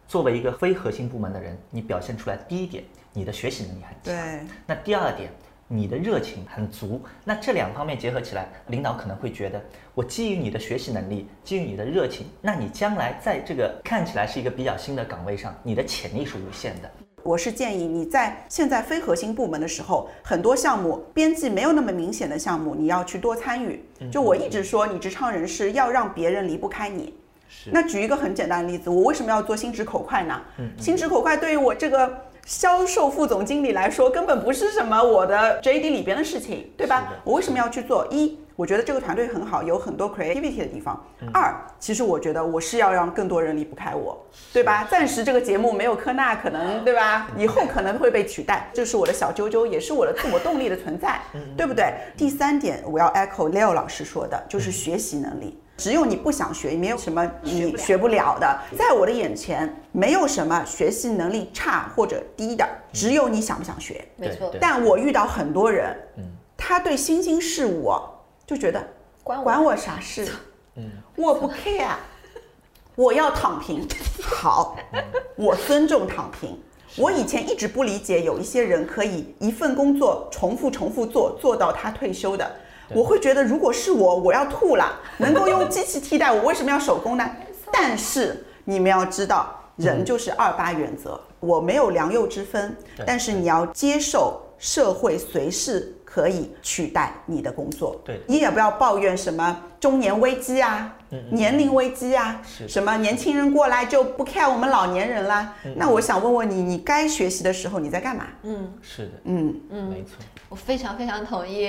作为一个非核心部门的人，你表现出来第一点，你的学习能力很强。对，那第二点。你的热情很足，那这两方面结合起来，领导可能会觉得，我基于你的学习能力，基于你的热情，那你将来在这个看起来是一个比较新的岗位上，你的潜力是无限的。我是建议你在现在非核心部门的时候，很多项目边际没有那么明显的项目，你要去多参与。就我一直说，你职场人士要让别人离不开你。是。那举一个很简单的例子，我为什么要做心直口快呢？嗯。心直口快对于我这个。销售副总经理来说，根本不是什么我的 JD 里边的事情，对吧？我为什么要去做？一，我觉得这个团队很好，有很多 creativity 的地方。二，其实我觉得我是要让更多人离不开我，对吧？暂时这个节目没有科纳，可能对吧？以后可能会被取代，这是我的小啾啾，也是我的自我动力的存在，对不对？第三点，我要 echo Leo 老师说的，就是学习能力。只有你不想学，没有什么你学不了的。在我的眼前，没有什么学习能力差或者低的，只有你想不想学。没错。但我遇到很多人，嗯，他对新兴事物就觉得关管我啥事？嗯，我不 care，我要躺平。好，我尊重躺平。我以前一直不理解，有一些人可以一份工作重复重复做，做到他退休的。我会觉得，如果是我，我要吐了。能够用机器替代，我为什么要手工呢？但是你们要知道，人就是二八原则，我没有良莠之分。但是你要接受社会随时可以取代你的工作。对，你也不要抱怨什么中年危机啊，年龄危机啊，什么年轻人过来就不 care 我们老年人啦。那我想问问你，你该学习的时候你在干嘛？嗯，是的，嗯嗯，没错，我非常非常同意。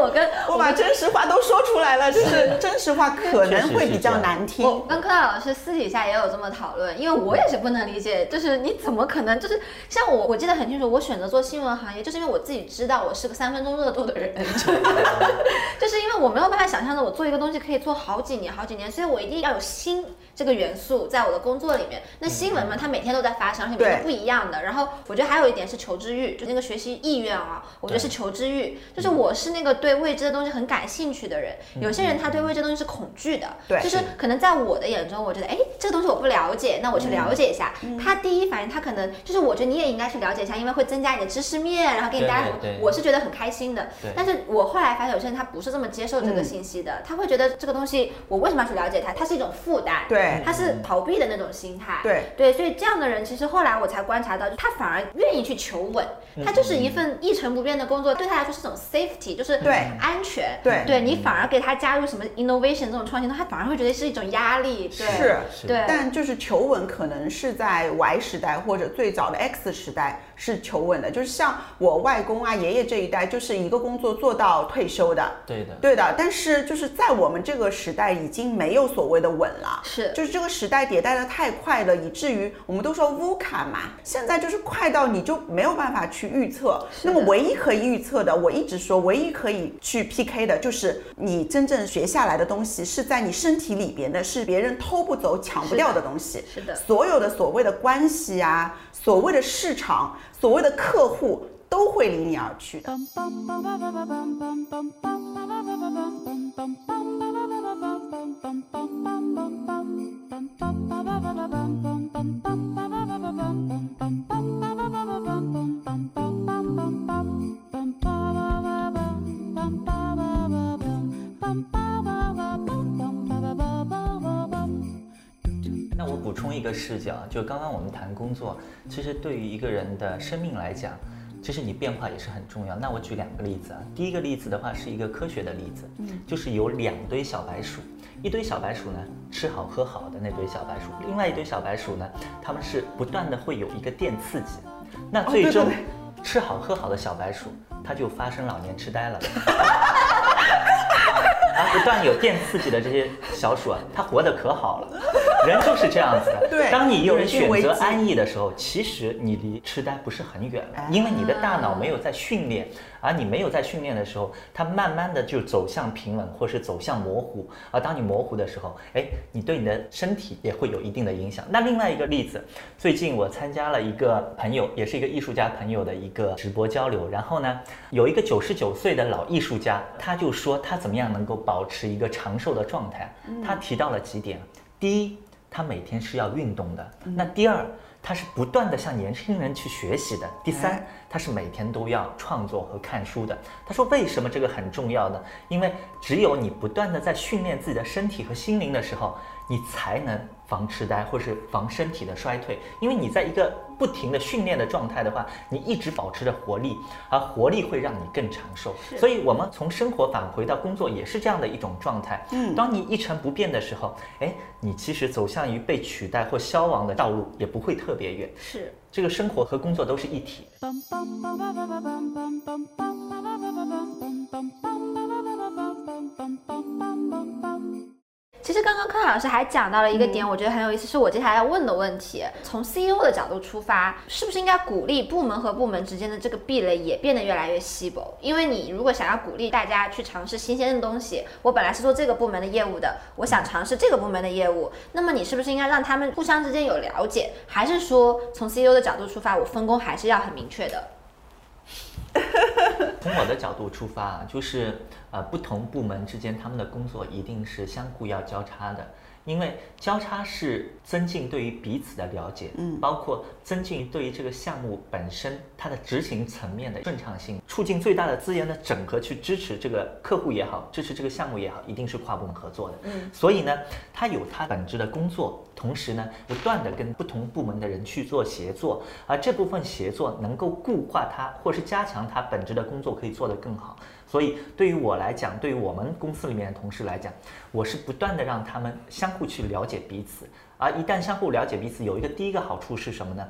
我跟我把真实话都说出来了，就是 真实话可能会比较难听。我跟柯老师私底下也有这么讨论，因为我也是不能理解，就是你怎么可能就是像我，我记得很清楚，我选择做新闻行业，就是因为我自己知道我是个三分钟热度的人，就是 因为我没有办法想象的，我做一个东西可以做好几年好几年，所以我一定要有新这个元素在我的工作里面。那新闻嘛，它每天都在发生，而且每天不一样的。然后我觉得还有一点是求知欲，就那个学习意愿啊，我觉得是求知欲，就是我是那个。对未知的东西很感兴趣的人，有些人他对未知东西是恐惧的，对，就是。可能在我的眼中，我觉得，哎，这个东西我不了解，那我去了解一下。他第一反应，他可能就是，我觉得你也应该去了解一下，因为会增加你的知识面，然后给你带来什么，我是觉得很开心的。但是我后来发现，有些人他不是这么接受这个信息的，他会觉得这个东西我为什么要去了解它？它是一种负担，对，他是逃避的那种心态，对。对，所以这样的人，其实后来我才观察到，他反而愿意去求稳，他就是一份一成不变的工作，对他来说是种 safety，就是对安全。对，对你反而给他加入什么 innovation 这种创新，他反而会觉得是一种压力。是，对。但就是求稳，可能是在 Y 时代或者最早的 X 时代是求稳的，就是像我外公啊、爷爷这一代，就是一个工作做到退休的。对的，对的。但是就是在我们这个时代，已经没有所谓的稳了。是，就是这个时代迭代的太快了，以至于我们都说 VUCA 嘛，现在就是快到你就没有办法去预测。那么唯一可以预测的，我一直说唯一可以去 PK。的就是你真正学下来的东西是在你身体里边的，是别人偷不走、抢不掉的东西。是的，所有的所谓的关系啊，所谓的市场，所谓的客户，都会离你而去的。角，就刚刚我们谈工作，其实对于一个人的生命来讲，其实你变化也是很重要。那我举两个例子啊，第一个例子的话是一个科学的例子，嗯，就是有两堆小白鼠，一堆小白鼠呢吃好喝好的那堆小白鼠，另外一堆小白鼠呢，它们是不断的会有一个电刺激，那最终吃好喝好的小白鼠，它就发生老年痴呆了。不断有电刺激的这些小鼠啊，它活得可好了。人就是这样子的。对，当你有人选择安逸的时候，其实你离痴呆不是很远了，因为你的大脑没有在训练。而你没有在训练的时候，它慢慢的就走向平稳，或是走向模糊。而当你模糊的时候，哎，你对你的身体也会有一定的影响。那另外一个例子，最近我参加了一个朋友，也是一个艺术家朋友的一个直播交流。然后呢，有一个九十九岁的老艺术家，他就说他怎么样能够保持一个长寿的状态。他提到了几点：第一，他每天是要运动的；那第二。他是不断的向年轻人去学习的。第三，他是每天都要创作和看书的。他说：“为什么这个很重要呢？因为只有你不断的在训练自己的身体和心灵的时候。”你才能防痴呆，或是防身体的衰退，因为你在一个不停的训练的状态的话，你一直保持着活力，而活力会让你更长寿。所以，我们从生活返回到工作也是这样的一种状态。嗯，当你一成不变的时候，哎，你其实走向于被取代或消亡的道路也不会特别远。是，这个生活和工作都是一体。其实刚刚柯老师还讲到了一个点，我觉得很有意思，是我接下来要问的问题。从 CEO 的角度出发，是不是应该鼓励部门和部门之间的这个壁垒也变得越来越稀薄？因为你如果想要鼓励大家去尝试新鲜的东西，我本来是做这个部门的业务的，我想尝试这个部门的业务，那么你是不是应该让他们互相之间有了解？还是说从 CEO 的角度出发，我分工还是要很明确的？从我的角度出发，就是呃，不同部门之间他们的工作一定是相互要交叉的。因为交叉是增进对于彼此的了解，嗯，包括增进对于这个项目本身它的执行层面的顺畅性，促进最大的资源的整合，去支持这个客户也好，支持这个项目也好，一定是跨部门合作的，嗯，所以呢，它有它本质的工作，同时呢，不断的跟不同部门的人去做协作，而这部分协作能够固化他，或是加强他本质的工作，可以做得更好。所以，对于我来讲，对于我们公司里面的同事来讲，我是不断的让他们相互去了解彼此，而一旦相互了解彼此，有一个第一个好处是什么呢？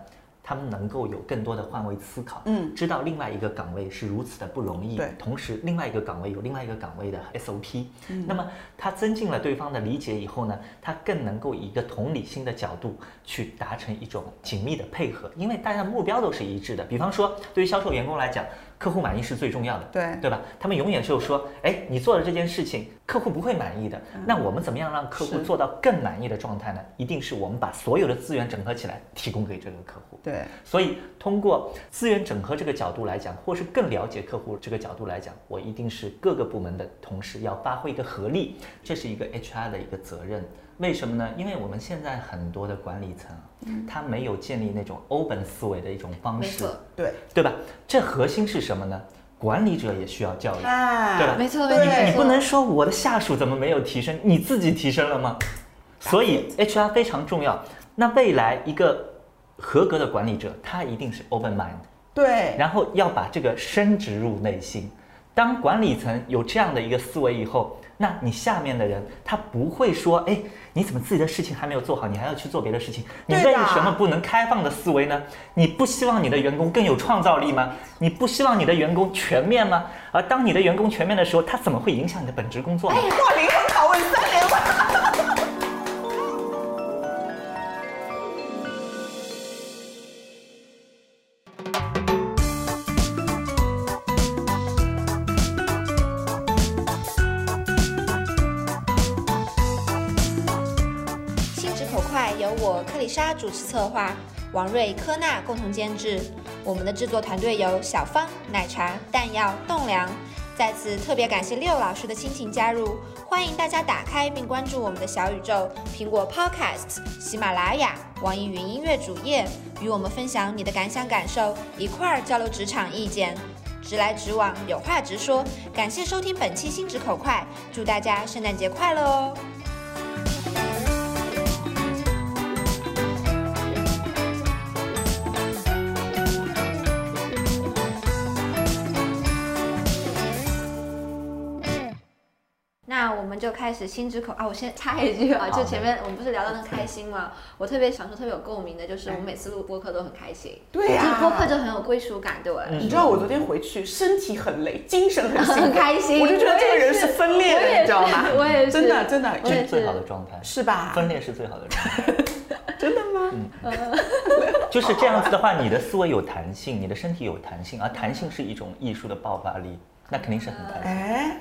他们能够有更多的换位思考，嗯，知道另外一个岗位是如此的不容易，对，同时另外一个岗位有另外一个岗位的 SOP，嗯，那么他增进了对方的理解以后呢，他更能够以一个同理心的角度去达成一种紧密的配合，因为大家目标都是一致的。比方说，对于销售员工来讲。客户满意是最重要的，对对吧？他们永远就说，哎，你做的这件事情，客户不会满意的。那我们怎么样让客户做到更满意的状态呢？一定是我们把所有的资源整合起来，提供给这个客户。对，所以通过资源整合这个角度来讲，或是更了解客户这个角度来讲，我一定是各个部门的同事要发挥一个合力，这是一个 HR 的一个责任。为什么呢？因为我们现在很多的管理层，他没有建立那种 open 思维的一种方式，对对吧？这核心是什么呢？管理者也需要教育，对吧？没错，没错。你你不能说我的下属怎么没有提升，你自己提升了吗？所以 HR 非常重要。那未来一个合格的管理者，他一定是 open mind，对，然后要把这个深植入内心。当管理层有这样的一个思维以后。那你下面的人，他不会说，哎，你怎么自己的事情还没有做好，你还要去做别的事情？你为什么不能开放的思维呢？你不希望你的员工更有创造力吗？你不希望你的员工全面吗？而当你的员工全面的时候，他怎么会影响你的本职工作呢？哇，灵魂拷问三连问。莎主持策划，王瑞、科娜共同监制。我们的制作团队有小芳、奶茶、弹药、栋梁。在此特别感谢六老师的亲情加入，欢迎大家打开并关注我们的小宇宙、苹果 Podcast、喜马拉雅、网易云音乐主页，与我们分享你的感想感受，一块儿交流职场意见。直来直往，有话直说。感谢收听本期心直口快，祝大家圣诞节快乐哦！就开始心直口啊！我先插一句啊，就前面我们不是聊到那开心吗？我特别享受、特别有共鸣的，就是我每次录播客都很开心。对呀，播客就很有归属感，对我来说。你知道我昨天回去身体很累，精神很很开心，我就觉得这个人是分裂的，你知道吗？我也是，真的真的，这是最好的状态，是吧？分裂是最好的状态，真的吗？嗯，就是这样子的话，你的思维有弹性，你的身体有弹性，而弹性是一种艺术的爆发力，那肯定是很开。